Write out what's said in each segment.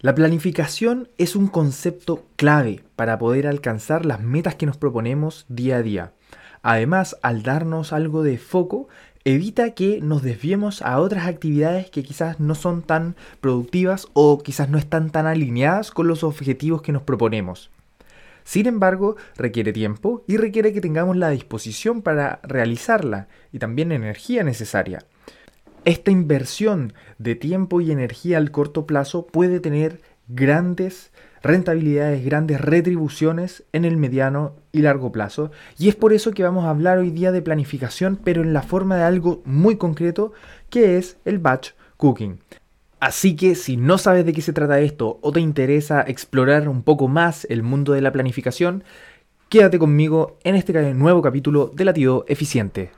La planificación es un concepto clave para poder alcanzar las metas que nos proponemos día a día. Además, al darnos algo de foco, evita que nos desviemos a otras actividades que quizás no son tan productivas o quizás no están tan alineadas con los objetivos que nos proponemos. Sin embargo, requiere tiempo y requiere que tengamos la disposición para realizarla y también energía necesaria. Esta inversión de tiempo y energía al corto plazo puede tener grandes rentabilidades, grandes retribuciones en el mediano y largo plazo. Y es por eso que vamos a hablar hoy día de planificación, pero en la forma de algo muy concreto, que es el batch cooking. Así que si no sabes de qué se trata esto o te interesa explorar un poco más el mundo de la planificación, quédate conmigo en este nuevo capítulo de Latido Eficiente.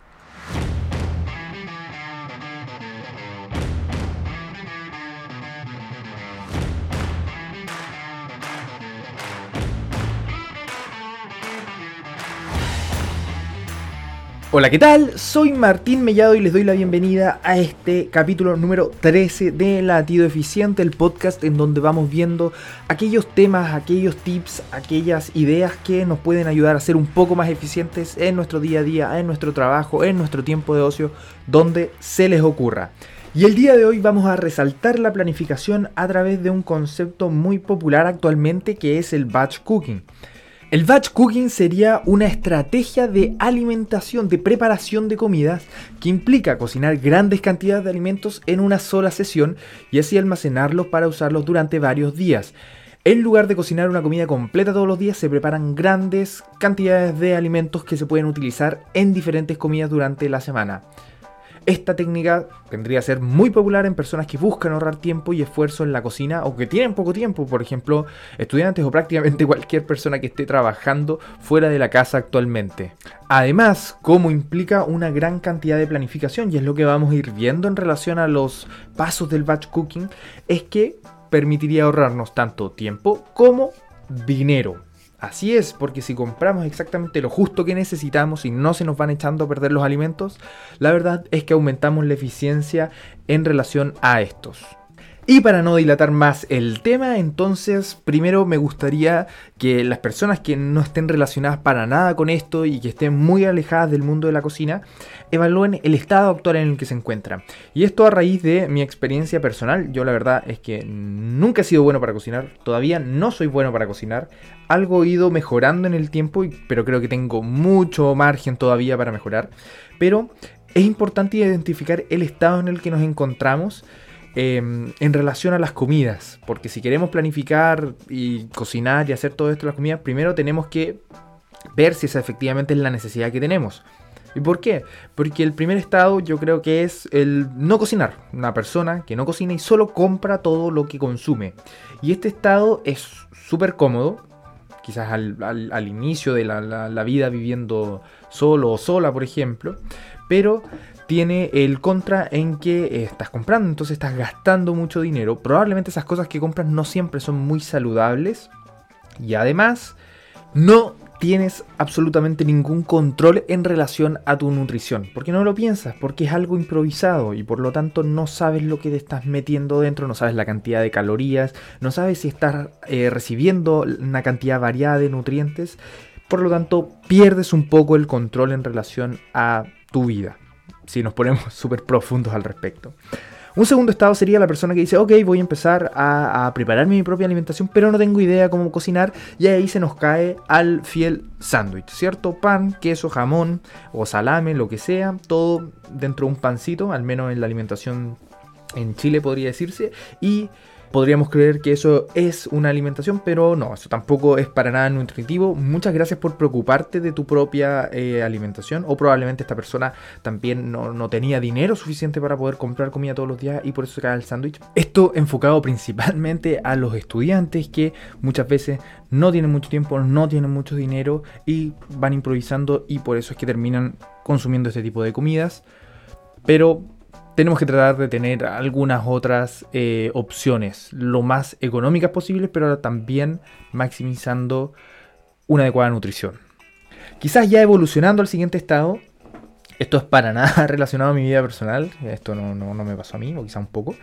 Hola, ¿qué tal? Soy Martín Mellado y les doy la bienvenida a este capítulo número 13 de Latido Eficiente, el podcast en donde vamos viendo aquellos temas, aquellos tips, aquellas ideas que nos pueden ayudar a ser un poco más eficientes en nuestro día a día, en nuestro trabajo, en nuestro tiempo de ocio, donde se les ocurra. Y el día de hoy vamos a resaltar la planificación a través de un concepto muy popular actualmente que es el batch cooking. El batch cooking sería una estrategia de alimentación, de preparación de comidas, que implica cocinar grandes cantidades de alimentos en una sola sesión y así almacenarlos para usarlos durante varios días. En lugar de cocinar una comida completa todos los días, se preparan grandes cantidades de alimentos que se pueden utilizar en diferentes comidas durante la semana. Esta técnica tendría a ser muy popular en personas que buscan ahorrar tiempo y esfuerzo en la cocina o que tienen poco tiempo, por ejemplo, estudiantes o prácticamente cualquier persona que esté trabajando fuera de la casa actualmente. Además, como implica una gran cantidad de planificación, y es lo que vamos a ir viendo en relación a los pasos del batch cooking, es que permitiría ahorrarnos tanto tiempo como dinero. Así es, porque si compramos exactamente lo justo que necesitamos y no se nos van echando a perder los alimentos, la verdad es que aumentamos la eficiencia en relación a estos. Y para no dilatar más el tema, entonces primero me gustaría que las personas que no estén relacionadas para nada con esto y que estén muy alejadas del mundo de la cocina, evalúen el estado actual en el que se encuentran. Y esto a raíz de mi experiencia personal. Yo la verdad es que nunca he sido bueno para cocinar, todavía no soy bueno para cocinar. Algo he ido mejorando en el tiempo, pero creo que tengo mucho margen todavía para mejorar. Pero es importante identificar el estado en el que nos encontramos Em, en relación a las comidas. Porque si queremos planificar y cocinar y hacer todo esto las comidas, primero tenemos que ver si esa efectivamente es la necesidad que tenemos. ¿Y por qué? Porque el primer estado yo creo que es el no cocinar. Una persona que no cocina y solo compra todo lo que consume. Y este estado es súper cómodo. Quizás al, inicio de la vida viviendo solo o sola, por ejemplo. Pero tiene el contra en que estás comprando, entonces estás gastando mucho dinero. Probablemente esas cosas que compras no siempre son muy saludables. Y además, no tienes absolutamente ningún control en relación a tu nutrición. Porque no lo piensas, porque es algo improvisado y por lo tanto no sabes lo que te estás metiendo dentro, no sabes la cantidad de calorías, no sabes si estás eh, recibiendo una cantidad variada de nutrientes. Por lo tanto, pierdes un poco el control en relación a tu vida si nos ponemos súper profundos al respecto. Un segundo estado sería la persona que dice, ok, voy a empezar a, a, prepararme mi propia alimentación, pero no tengo idea cómo cocinar, y ahí se nos cae al fiel sándwich, ¿cierto? Pan, queso, jamón o salame, lo que sea, todo dentro de un pancito, al menos en la alimentación en Chile podría decirse, y Podríamos creer que eso es una alimentación, pero no, eso tampoco es para nada nutritivo. Muchas gracias por preocuparte de tu propia eh, alimentación. O probablemente esta persona también no, tenía dinero suficiente para poder comprar comida todos los días y por eso se cae el sándwich. Esto enfocado principalmente a los estudiantes que muchas veces no tienen mucho tiempo, no tienen mucho dinero y van improvisando y por eso es que terminan consumiendo este tipo de comidas. Pero tenemos que tratar de tener algunas otras eh, opciones lo más económicas posibles, pero también maximizando una adecuada nutrición. Quizás ya evolucionando al siguiente estado, esto es para nada relacionado a mi vida personal, esto no, me pasó a mí, o quizá un poco.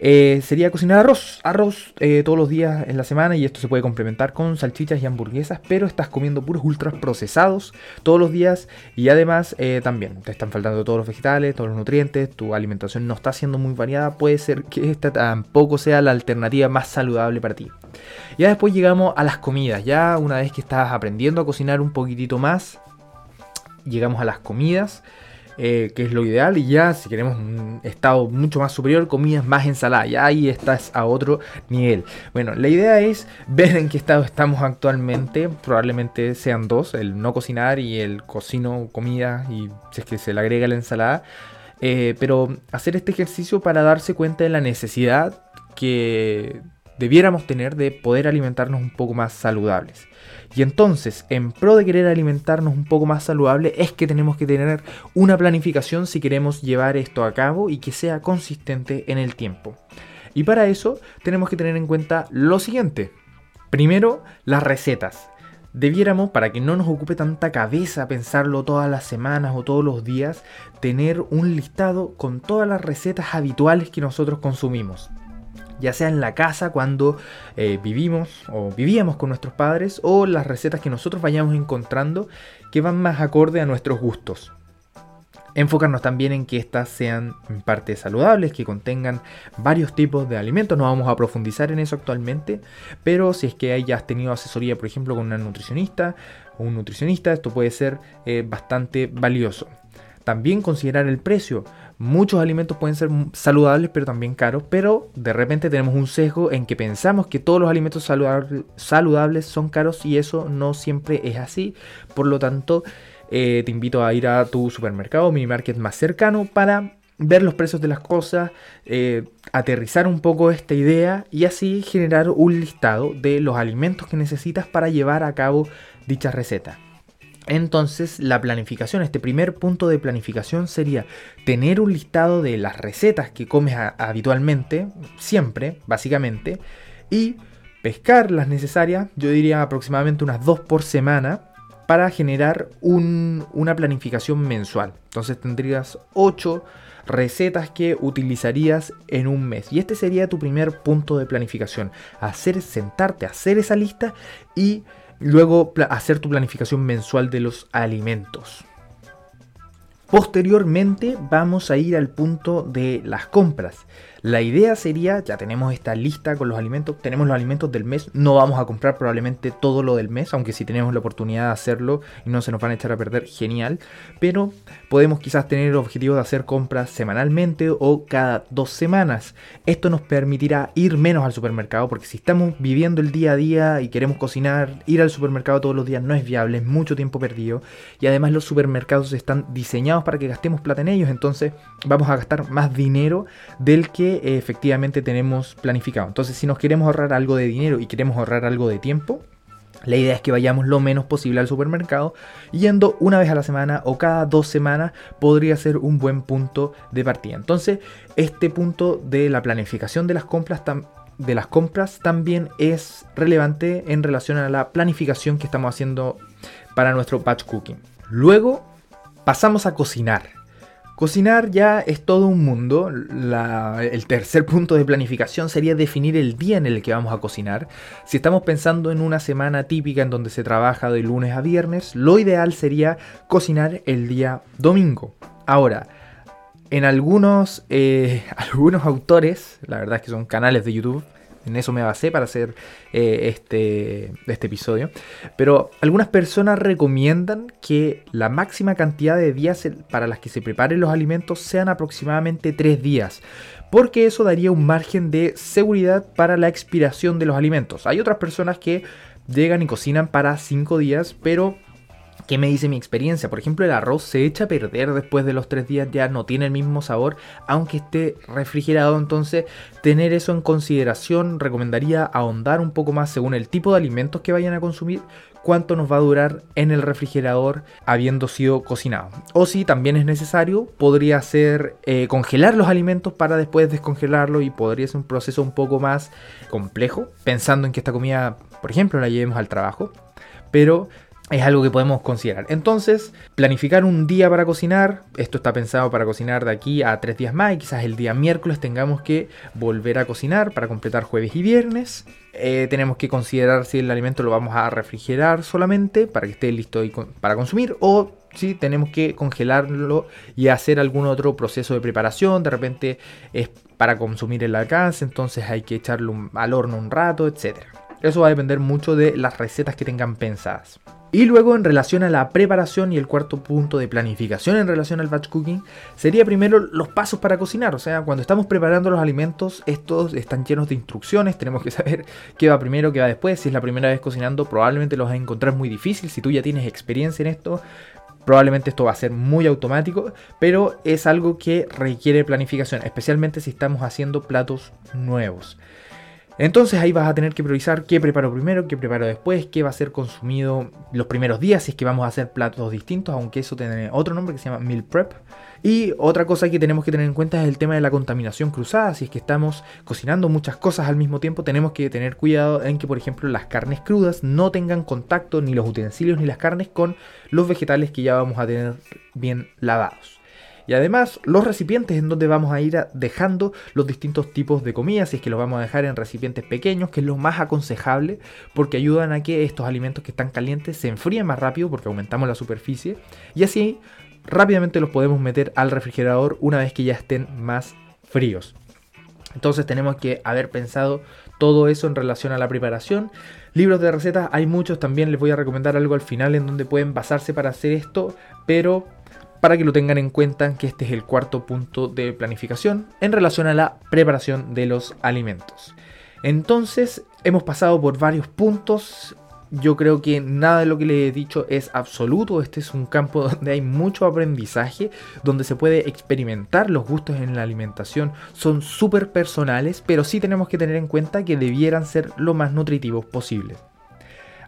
Eh, sería cocinar arroz, arroz eh, todos los días en la semana y esto se puede complementar con salchichas y hamburguesas, pero estás comiendo puros ultras procesados todos los días y además eh, también te están faltando todos los vegetales, todos los nutrientes, tu alimentación no está siendo muy variada, puede ser que esta tampoco sea la alternativa más saludable para ti. Ya después llegamos a las comidas, ya una vez que estás aprendiendo a cocinar un poquitito más, llegamos a las comidas. Eh, que es lo ideal, y ya si queremos un estado mucho más superior, comidas más ensaladas, ya ahí estás a otro nivel. Bueno, la idea es ver en qué estado estamos actualmente, probablemente sean dos, el no cocinar y el cocino comida, y si es que se le agrega la ensalada, eh, pero hacer este ejercicio para darse cuenta de la necesidad que debiéramos tener de poder alimentarnos un poco más saludables. Y entonces, en pro de querer alimentarnos un poco más saludable, es que tenemos que tener una planificación si queremos llevar esto a cabo y que sea consistente en el tiempo. Y para eso tenemos que tener en cuenta lo siguiente. Primero, las recetas. Debiéramos, para que no nos ocupe tanta cabeza pensarlo todas las semanas o todos los días, tener un listado con todas las recetas habituales que nosotros consumimos ya sea en la casa cuando eh, vivimos o vivíamos con nuestros padres o las recetas que nosotros vayamos encontrando que van más acorde a nuestros gustos. Enfocarnos también en que estas sean en parte saludables, que contengan varios tipos de alimentos. No vamos a profundizar en eso actualmente, pero si es que hayas tenido asesoría, por ejemplo, con una nutricionista o un nutricionista, esto puede ser eh, bastante valioso. También considerar el precio. Muchos alimentos pueden ser saludables pero también caros, pero de repente tenemos un sesgo en que pensamos que todos los alimentos saludables son caros y eso no siempre es así. Por lo tanto, eh, te invito a ir a tu supermercado o mini market más cercano para ver los precios de las cosas, eh, aterrizar un poco esta idea y así generar un listado de los alimentos que necesitas para llevar a cabo dicha receta. Entonces la planificación, este primer punto de planificación sería tener un listado de las recetas que comes habitualmente, siempre, básicamente, y pescar las necesarias, yo diría aproximadamente unas dos por semana, para generar una planificación mensual. Entonces tendrías 8 recetas que utilizarías en un mes. Y este sería tu primer punto de planificación. Hacer, sentarte, hacer esa lista y Luego hacer tu planificación mensual de los alimentos. Posteriormente vamos a ir al punto de las compras. La idea sería, ya tenemos esta lista con los alimentos, tenemos los alimentos del mes, no vamos a comprar probablemente todo lo del mes, aunque si tenemos la oportunidad de hacerlo y no se nos van a echar a perder, genial. Pero podemos quizás tener el objetivo de hacer compras semanalmente o cada dos semanas. Esto nos permitirá ir menos al supermercado, porque si estamos viviendo el día a día y queremos cocinar, ir al supermercado todos los días no es viable, es mucho tiempo perdido. Y además los supermercados están diseñados para que gastemos plata en ellos, entonces vamos a gastar más dinero del que efectivamente tenemos planificado. Entonces, si nos queremos ahorrar algo de dinero y queremos ahorrar algo de tiempo, la idea es que vayamos lo menos posible al supermercado, yendo una vez a la semana o cada dos semanas podría ser un buen punto de partida. Entonces, este punto de la planificación de las compras, de las compras también es relevante en relación a la planificación que estamos haciendo para nuestro batch cooking. Luego pasamos a cocinar. Cocinar ya es todo un mundo. el tercer punto de planificación sería definir el día en el que vamos a cocinar. Si estamos pensando en una semana típica en donde se trabaja de lunes a viernes, lo ideal sería cocinar el día domingo. Ahora, en algunos, eh, algunos autores, la verdad es que son canales de YouTube, en eso me basé para hacer eh, este, este episodio. Pero algunas personas recomiendan que la máxima cantidad de días para las que se preparen los alimentos sean aproximadamente 3 días. Porque eso daría un margen de seguridad para la expiración de los alimentos. Hay otras personas que llegan y cocinan para 5 días, pero ¿Qué me dice mi experiencia? Por ejemplo, el arroz se echa a perder después de los tres días, ya no tiene el mismo sabor, aunque esté refrigerado. Entonces, tener eso en consideración, recomendaría ahondar un poco más según el tipo de alimentos que vayan a consumir, cuánto nos va a durar en el refrigerador habiendo sido cocinado. O si también es necesario, podría ser eh, congelar los alimentos para después descongelarlo y podría ser un proceso un poco más complejo, pensando en que esta comida, por ejemplo, la llevemos al trabajo. Pero es algo que podemos considerar. Entonces, planificar un día para cocinar. Esto está pensado para cocinar de aquí a tres días más y quizás el día miércoles tengamos que volver a cocinar para completar jueves y viernes. Eh, tenemos que considerar si el alimento lo vamos a refrigerar solamente para que esté listo para consumir o si tenemos que congelarlo y hacer algún otro proceso de preparación. De repente es para consumir la casa, entonces hay que echarlo al horno un rato, etc. Eso va a depender mucho de las recetas que tengan pensadas. Y luego en relación a la preparación y el cuarto punto de planificación en relación al batch cooking, sería primero los pasos para cocinar. O sea, cuando estamos preparando los alimentos, estos están llenos de instrucciones, tenemos que saber qué va primero, qué va después. Si es la primera vez cocinando, probablemente los vas a encontrar muy difícil. Si tú ya tienes experiencia en esto, probablemente esto va a ser muy automático, pero es algo que requiere planificación, especialmente si estamos haciendo platos nuevos. Entonces ahí vas a tener que priorizar qué preparo primero, qué preparo después, qué va a ser consumido los primeros días, si es que vamos a hacer platos distintos, aunque eso tiene otro nombre que se llama meal prep. Y otra cosa que tenemos que tener en cuenta es el tema de la contaminación cruzada. Si es que estamos cocinando muchas cosas al mismo tiempo, tenemos que tener cuidado en que, por ejemplo, las carnes crudas no tengan contacto ni los utensilios ni las carnes con los vegetales que ya vamos a tener bien lavados. Y además los recipientes en donde vamos a ir dejando los distintos tipos de comida, si es que los vamos a dejar en recipientes pequeños, que es lo más aconsejable, porque ayudan a que estos alimentos que están calientes se enfríen más rápido porque aumentamos la superficie y así rápidamente los podemos meter al refrigerador una vez que ya estén más fríos. Entonces tenemos que haber pensado todo eso en relación a la preparación. Libros de recetas hay muchos, también les voy a recomendar algo al final en donde pueden basarse para hacer esto, pero para que lo tengan en cuenta que este es el cuarto punto de planificación en relación a la preparación de los alimentos. Entonces, hemos pasado por varios puntos. Yo creo que nada de lo que les he dicho es absoluto. Este es un campo donde hay mucho aprendizaje, donde se puede experimentar los gustos en la alimentación. Son súper personales, pero sí tenemos que tener en cuenta que debieran ser lo más nutritivos posibles.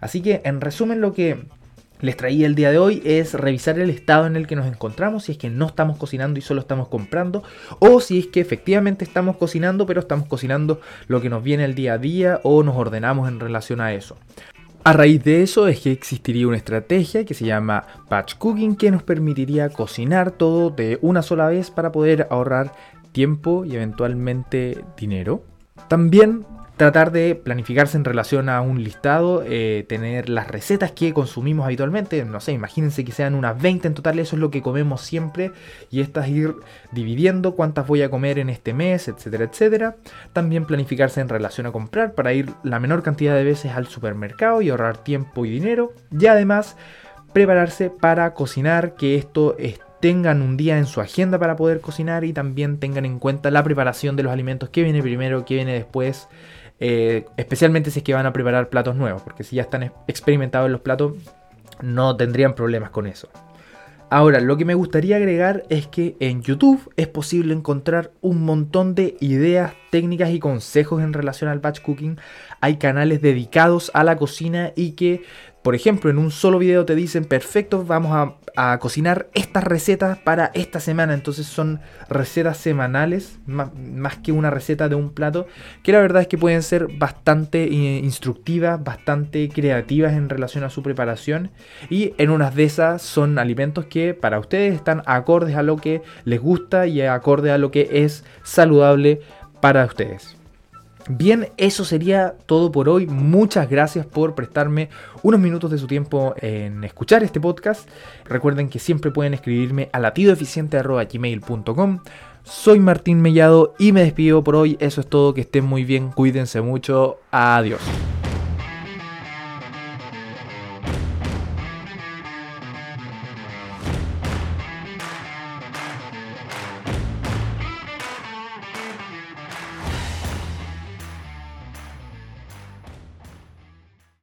Así que, en resumen, lo que les traía el día de hoy es revisar el estado en el que nos encontramos, si es que no estamos cocinando y solo estamos comprando, o si es que efectivamente estamos cocinando, pero estamos cocinando lo que nos viene el día a día o nos ordenamos en relación a eso. A raíz de eso es que existiría una estrategia que se llama batch cooking que nos permitiría cocinar todo de una sola vez para poder ahorrar tiempo y eventualmente dinero. También tratar de planificarse en relación a un listado, eh, tener las recetas que consumimos habitualmente, no sé, imagínense que sean unas 20 en total, eso es lo que comemos siempre, y estas ir dividiendo cuántas voy a comer en este mes, etcétera, etcétera. También planificarse en relación a comprar para ir la menor cantidad de veces al supermercado y ahorrar tiempo y dinero, y además prepararse para cocinar, que esto tengan un día en su agenda para poder cocinar y también tengan en cuenta la preparación de los alimentos, que viene primero, que viene después, eh, especialmente si es que van a preparar platos nuevos, porque si ya están experimentados en los platos, no tendrían problemas con eso. Ahora, lo que me gustaría agregar es que en YouTube es posible encontrar un montón de ideas, técnicas y consejos en relación al batch cooking. Hay canales dedicados a la cocina y que por ejemplo, en un solo video te dicen, perfecto, vamos a, cocinar estas recetas para esta semana. Entonces son recetas semanales, más, que una receta de un plato, que la verdad es que pueden ser bastante eh, instructivas, bastante creativas en relación a su preparación. Y en unas de esas son alimentos que para ustedes están acordes a lo que les gusta y acorde a lo que es saludable para ustedes. Bien, eso sería todo por hoy. Muchas gracias por prestarme unos minutos de su tiempo en escuchar este podcast. Recuerden que siempre pueden escribirme a latidoeficiente.gmail.com. Soy Martín Mellado y me despido por hoy. Eso es todo. Que estén muy bien. Cuídense mucho. Adiós.